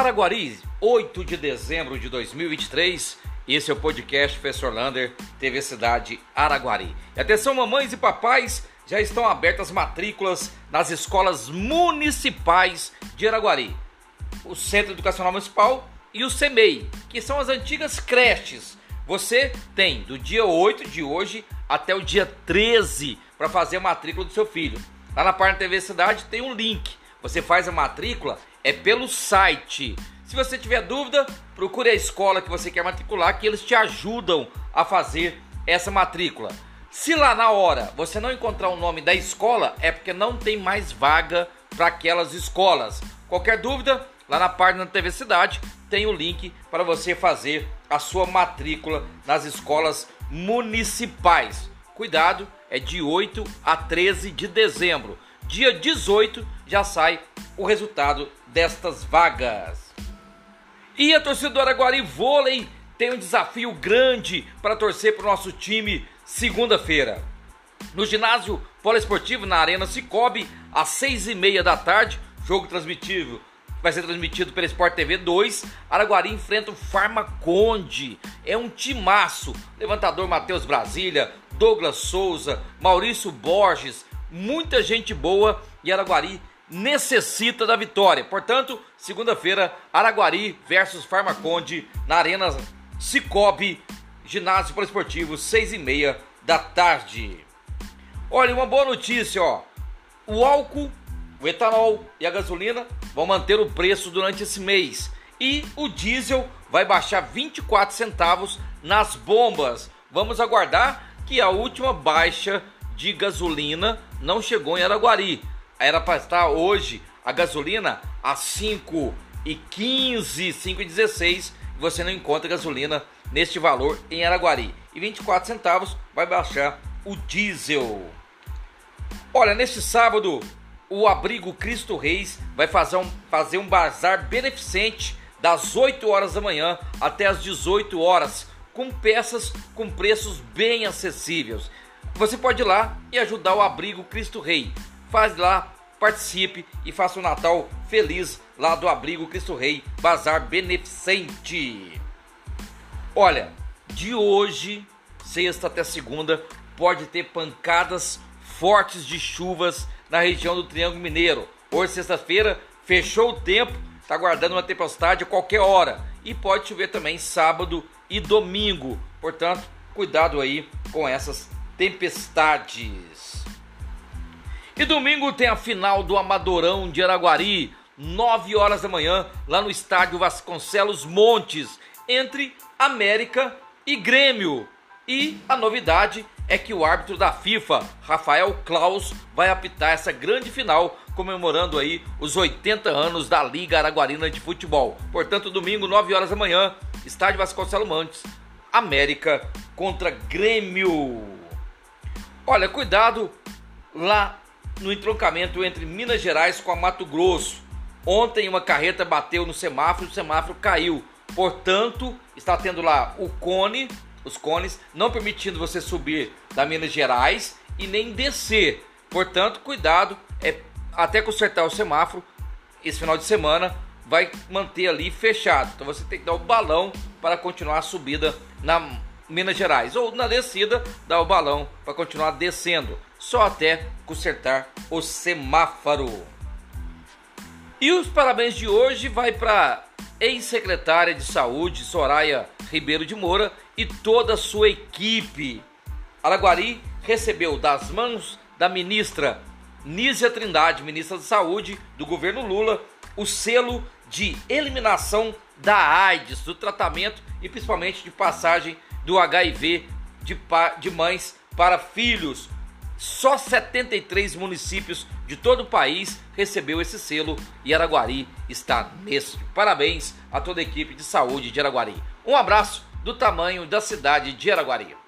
Araguari, 8 de dezembro de 2023. Esse é o podcast Professor Lander, TV Cidade Araguari. E atenção, mamães e papais, já estão abertas matrículas nas escolas municipais de Araguari. O Centro Educacional Municipal e o CEMEI, que são as antigas creches. Você tem do dia 8 de hoje até o dia 13 para fazer a matrícula do seu filho. Lá na página TV Cidade tem um link. Você faz a matrícula é pelo site. Se você tiver dúvida, procure a escola que você quer matricular, que eles te ajudam a fazer essa matrícula. Se lá na hora você não encontrar o nome da escola, é porque não tem mais vaga para aquelas escolas. Qualquer dúvida, lá na página da TV Cidade tem o link para você fazer a sua matrícula nas escolas municipais. Cuidado, é de 8 a 13 de dezembro. Dia 18 já sai o resultado destas vagas. E a torcida do Araguari Vôlei tem um desafio grande para torcer para o nosso time segunda-feira. No ginásio poliesportivo na Arena Cicobi, às seis e meia da tarde, jogo transmitido vai ser transmitido pela Sport TV 2. Araguari enfrenta o Farmaconde. É um timaço. Levantador Matheus Brasília, Douglas Souza, Maurício Borges, muita gente boa e Araguari necessita da vitória. Portanto, segunda-feira, Araguari versus Farmaconde na Arena Cicobi, ginásio poliesportivo, seis e meia da tarde. Olha, uma boa notícia, ó. O álcool, o etanol e a gasolina vão manter o preço durante esse mês. E o diesel vai baixar 24 centavos nas bombas. Vamos aguardar que a última baixa de gasolina não chegou em Araguari. Era para estar hoje a gasolina a 5 e 15, 5 e 16. Você não encontra gasolina neste valor em Araguari. E 24 centavos vai baixar o diesel. Olha, neste sábado, o abrigo Cristo Reis vai fazer um, fazer um bazar beneficente das 8 horas da manhã até as 18 horas, com peças com preços bem acessíveis. Você pode ir lá e ajudar o abrigo Cristo Rei. Faz lá, participe e faça um Natal feliz lá do abrigo Cristo Rei, Bazar Beneficente. Olha, de hoje, sexta até segunda, pode ter pancadas fortes de chuvas na região do Triângulo Mineiro. Hoje, sexta-feira, fechou o tempo, está guardando uma tempestade a qualquer hora. E pode chover também sábado e domingo. Portanto, cuidado aí com essas tempestades. E domingo tem a final do Amadorão de Araguari, 9 horas da manhã, lá no estádio Vasconcelos Montes, entre América e Grêmio. E a novidade é que o árbitro da FIFA, Rafael Klaus, vai apitar essa grande final, comemorando aí os 80 anos da Liga Araguarina de Futebol. Portanto, domingo, 9 horas da manhã, estádio Vasconcelos Montes, América contra Grêmio. Olha, cuidado lá no entroncamento entre Minas Gerais com a Mato Grosso. Ontem uma carreta bateu no semáforo e o semáforo caiu. Portanto, está tendo lá o cone, os cones, não permitindo você subir da Minas Gerais e nem descer. Portanto, cuidado, é até consertar o semáforo esse final de semana vai manter ali fechado. Então você tem que dar o balão para continuar a subida na Minas Gerais ou na descida dar o balão para continuar descendo, só até consertar o semáforo. E os parabéns de hoje vai para ex-secretária de Saúde Soraya Ribeiro de Moura e toda a sua equipe. Araguari recebeu das mãos da ministra Nízia Trindade, ministra da Saúde do governo Lula, o selo de eliminação da AIDS, do tratamento e principalmente de passagem do HIV de, de mães para filhos. Só 73 municípios de todo o país recebeu esse selo e Araguari está nesse. Parabéns a toda a equipe de saúde de Araguari. Um abraço do tamanho da cidade de Araguari.